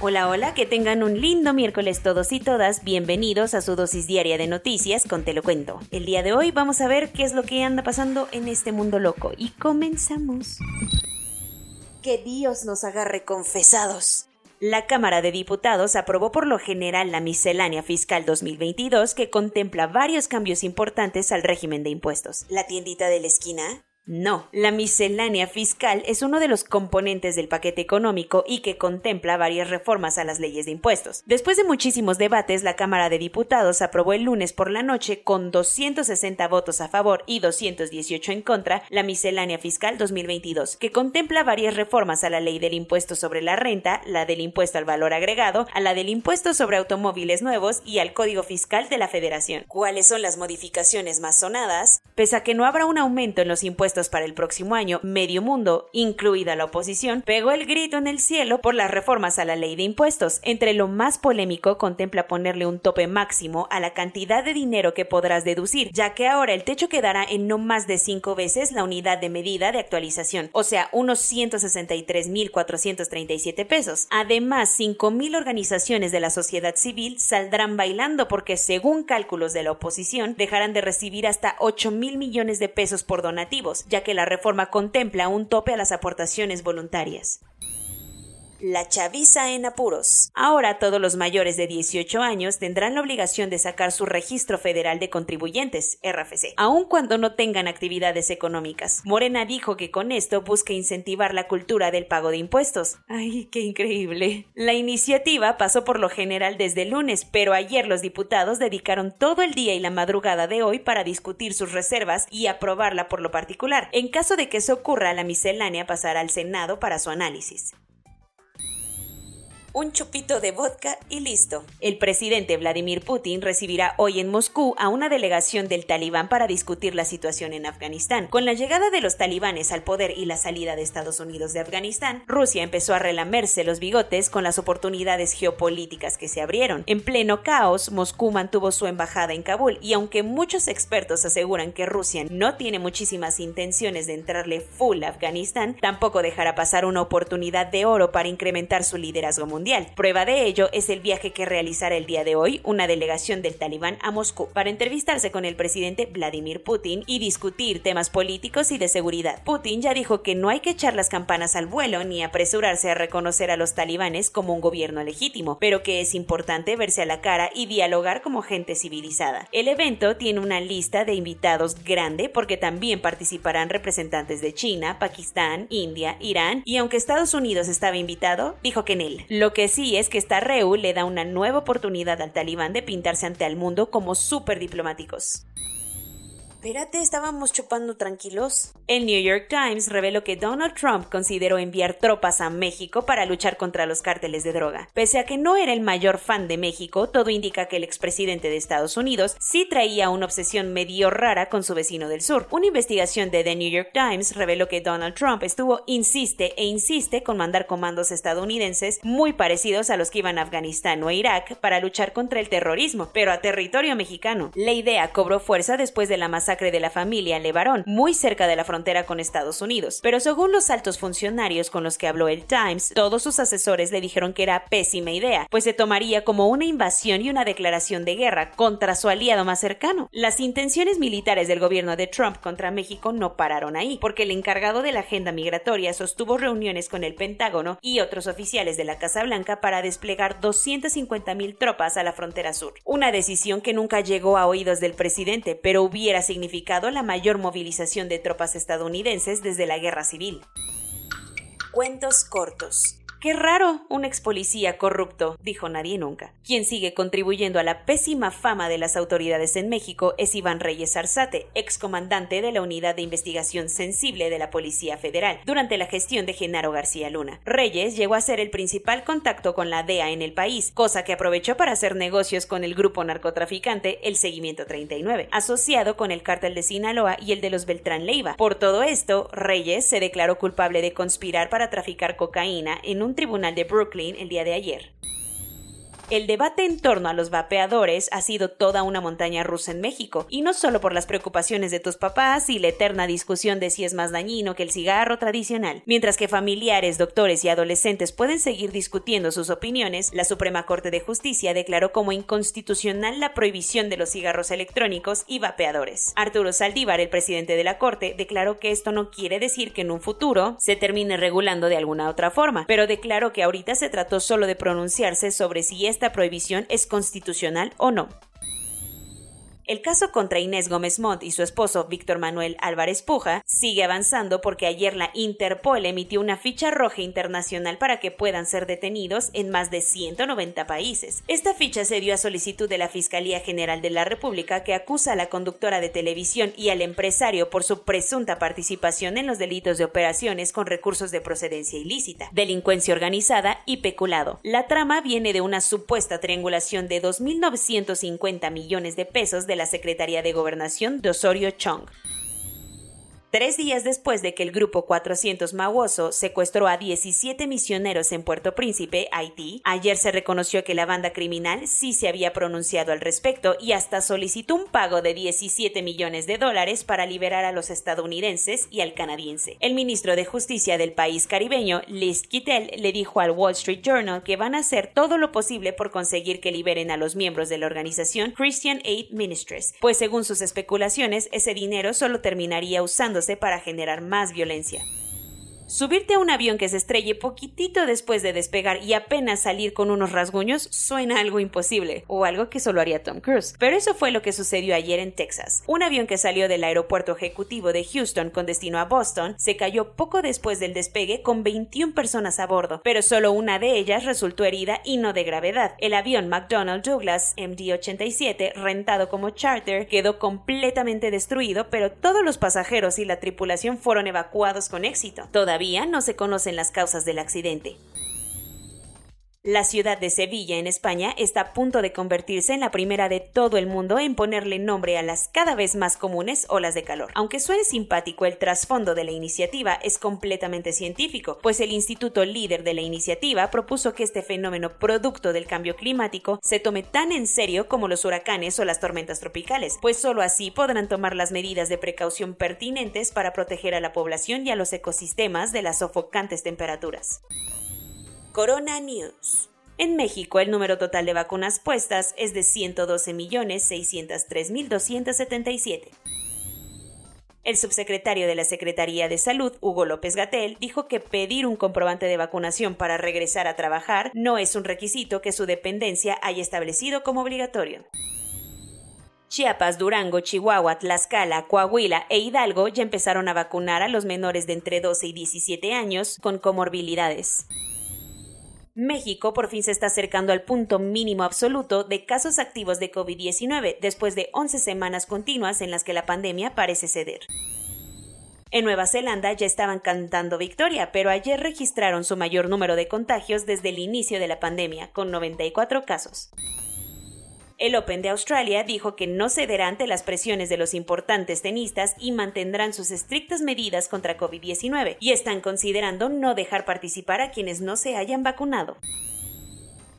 Hola, hola, que tengan un lindo miércoles todos y todas. Bienvenidos a su dosis diaria de noticias con Te lo cuento. El día de hoy vamos a ver qué es lo que anda pasando en este mundo loco y comenzamos. Que Dios nos agarre confesados. La Cámara de Diputados aprobó por lo general la miscelánea fiscal 2022 que contempla varios cambios importantes al régimen de impuestos. La tiendita de la esquina, no, la miscelánea fiscal es uno de los componentes del paquete económico y que contempla varias reformas a las leyes de impuestos. Después de muchísimos debates, la Cámara de Diputados aprobó el lunes por la noche con 260 votos a favor y 218 en contra la miscelánea fiscal 2022, que contempla varias reformas a la ley del impuesto sobre la renta, la del impuesto al valor agregado, a la del impuesto sobre automóviles nuevos y al Código Fiscal de la Federación. ¿Cuáles son las modificaciones más sonadas? Pese a que no habrá un aumento en los impuestos para el próximo año, medio mundo, incluida la oposición, pegó el grito en el cielo por las reformas a la ley de impuestos. Entre lo más polémico contempla ponerle un tope máximo a la cantidad de dinero que podrás deducir, ya que ahora el techo quedará en no más de cinco veces la unidad de medida de actualización, o sea, unos 163.437 pesos. Además, 5.000 organizaciones de la sociedad civil saldrán bailando porque, según cálculos de la oposición, dejarán de recibir hasta 8 mil millones de pesos por donativos, ya que la reforma contempla un tope a las aportaciones voluntarias. La chaviza en apuros. Ahora todos los mayores de 18 años tendrán la obligación de sacar su registro federal de contribuyentes, RFC, aun cuando no tengan actividades económicas. Morena dijo que con esto busca incentivar la cultura del pago de impuestos. ¡Ay, qué increíble! La iniciativa pasó por lo general desde el lunes, pero ayer los diputados dedicaron todo el día y la madrugada de hoy para discutir sus reservas y aprobarla por lo particular. En caso de que eso ocurra, la miscelánea pasará al Senado para su análisis un chupito de vodka y listo. El presidente Vladimir Putin recibirá hoy en Moscú a una delegación del talibán para discutir la situación en Afganistán. Con la llegada de los talibanes al poder y la salida de Estados Unidos de Afganistán, Rusia empezó a relamerse los bigotes con las oportunidades geopolíticas que se abrieron. En pleno caos, Moscú mantuvo su embajada en Kabul y aunque muchos expertos aseguran que Rusia no tiene muchísimas intenciones de entrarle full a Afganistán, tampoco dejará pasar una oportunidad de oro para incrementar su liderazgo mundial. Prueba de ello es el viaje que realizará el día de hoy una delegación del talibán a Moscú para entrevistarse con el presidente Vladimir Putin y discutir temas políticos y de seguridad. Putin ya dijo que no hay que echar las campanas al vuelo ni apresurarse a reconocer a los talibanes como un gobierno legítimo, pero que es importante verse a la cara y dialogar como gente civilizada. El evento tiene una lista de invitados grande porque también participarán representantes de China, Pakistán, India, Irán y aunque Estados Unidos estaba invitado, dijo que en él. Lo que sí es que esta REU le da una nueva oportunidad al talibán de pintarse ante el mundo como súper diplomáticos. Espérate, estábamos chupando tranquilos. El New York Times reveló que Donald Trump consideró enviar tropas a México para luchar contra los cárteles de droga. Pese a que no era el mayor fan de México, todo indica que el expresidente de Estados Unidos sí traía una obsesión medio rara con su vecino del sur. Una investigación de The New York Times reveló que Donald Trump estuvo insiste e insiste con mandar comandos estadounidenses muy parecidos a los que iban a Afganistán o Irak para luchar contra el terrorismo, pero a territorio mexicano. La idea cobró fuerza después de la masacre de la familia Levarón, muy cerca de la frontera con Estados Unidos. Pero según los altos funcionarios con los que habló el Times, todos sus asesores le dijeron que era pésima idea, pues se tomaría como una invasión y una declaración de guerra contra su aliado más cercano. Las intenciones militares del gobierno de Trump contra México no pararon ahí, porque el encargado de la agenda migratoria sostuvo reuniones con el Pentágono y otros oficiales de la Casa Blanca para desplegar 250 mil tropas a la frontera sur. Una decisión que nunca llegó a oídos del presidente, pero hubiera significado significado la mayor movilización de tropas estadounidenses desde la Guerra Civil. Cuentos cortos. Qué raro, un ex policía corrupto, dijo nadie nunca. Quien sigue contribuyendo a la pésima fama de las autoridades en México es Iván Reyes Arzate, excomandante de la Unidad de Investigación Sensible de la Policía Federal, durante la gestión de Genaro García Luna. Reyes llegó a ser el principal contacto con la DEA en el país, cosa que aprovechó para hacer negocios con el grupo narcotraficante El Seguimiento 39, asociado con el cártel de Sinaloa y el de los Beltrán Leiva. Por todo esto, Reyes se declaró culpable de conspirar para traficar cocaína en un un tribunal de Brooklyn el día de ayer. El debate en torno a los vapeadores ha sido toda una montaña rusa en México, y no solo por las preocupaciones de tus papás y la eterna discusión de si es más dañino que el cigarro tradicional. Mientras que familiares, doctores y adolescentes pueden seguir discutiendo sus opiniones, la Suprema Corte de Justicia declaró como inconstitucional la prohibición de los cigarros electrónicos y vapeadores. Arturo Saldívar, el presidente de la Corte, declaró que esto no quiere decir que en un futuro se termine regulando de alguna otra forma, pero declaró que ahorita se trató solo de pronunciarse sobre si es esta prohibición es constitucional o no. El caso contra Inés Gómez Montt y su esposo Víctor Manuel Álvarez Puja sigue avanzando porque ayer la Interpol emitió una ficha roja internacional para que puedan ser detenidos en más de 190 países. Esta ficha se dio a solicitud de la Fiscalía General de la República que acusa a la conductora de televisión y al empresario por su presunta participación en los delitos de operaciones con recursos de procedencia ilícita, delincuencia organizada y peculado. La trama viene de una supuesta triangulación de 2.950 millones de pesos de la Secretaría de Gobernación de Osorio Chong. Tres días después de que el grupo 400 Mawoso secuestró a 17 misioneros en Puerto Príncipe, Haití, ayer se reconoció que la banda criminal sí se había pronunciado al respecto y hasta solicitó un pago de 17 millones de dólares para liberar a los estadounidenses y al canadiense. El ministro de Justicia del país caribeño, Liz Kittel, le dijo al Wall Street Journal que van a hacer todo lo posible por conseguir que liberen a los miembros de la organización Christian Aid Ministries, pues según sus especulaciones, ese dinero solo terminaría usando para generar más violencia. Subirte a un avión que se estrelle poquitito después de despegar y apenas salir con unos rasguños suena algo imposible, o algo que solo haría Tom Cruise. Pero eso fue lo que sucedió ayer en Texas. Un avión que salió del aeropuerto ejecutivo de Houston con destino a Boston se cayó poco después del despegue con 21 personas a bordo, pero solo una de ellas resultó herida y no de gravedad. El avión McDonnell Douglas MD-87, rentado como charter, quedó completamente destruido, pero todos los pasajeros y la tripulación fueron evacuados con éxito. Todavía no se conocen las causas del accidente. La ciudad de Sevilla, en España, está a punto de convertirse en la primera de todo el mundo en ponerle nombre a las cada vez más comunes olas de calor. Aunque suene simpático, el trasfondo de la iniciativa es completamente científico, pues el instituto líder de la iniciativa propuso que este fenómeno producto del cambio climático se tome tan en serio como los huracanes o las tormentas tropicales, pues solo así podrán tomar las medidas de precaución pertinentes para proteger a la población y a los ecosistemas de las sofocantes temperaturas. Corona News. En México, el número total de vacunas puestas es de 112.603.277. El subsecretario de la Secretaría de Salud, Hugo López Gatel, dijo que pedir un comprobante de vacunación para regresar a trabajar no es un requisito que su dependencia haya establecido como obligatorio. Chiapas, Durango, Chihuahua, Tlaxcala, Coahuila e Hidalgo ya empezaron a vacunar a los menores de entre 12 y 17 años con comorbilidades. México por fin se está acercando al punto mínimo absoluto de casos activos de COVID-19 después de 11 semanas continuas en las que la pandemia parece ceder. En Nueva Zelanda ya estaban cantando victoria, pero ayer registraron su mayor número de contagios desde el inicio de la pandemia, con 94 casos. El Open de Australia dijo que no cederá ante las presiones de los importantes tenistas y mantendrán sus estrictas medidas contra COVID-19 y están considerando no dejar participar a quienes no se hayan vacunado.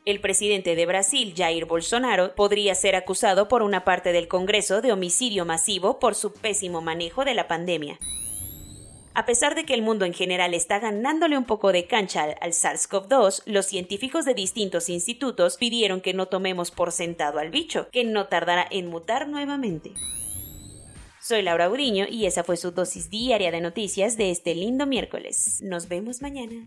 El presidente de Brasil, Jair Bolsonaro, podría ser acusado por una parte del Congreso de homicidio masivo por su pésimo manejo de la pandemia. A pesar de que el mundo en general está ganándole un poco de cancha al SARS-CoV-2, los científicos de distintos institutos pidieron que no tomemos por sentado al bicho, que no tardará en mutar nuevamente. Soy Laura Uriño y esa fue su dosis diaria de noticias de este lindo miércoles. Nos vemos mañana.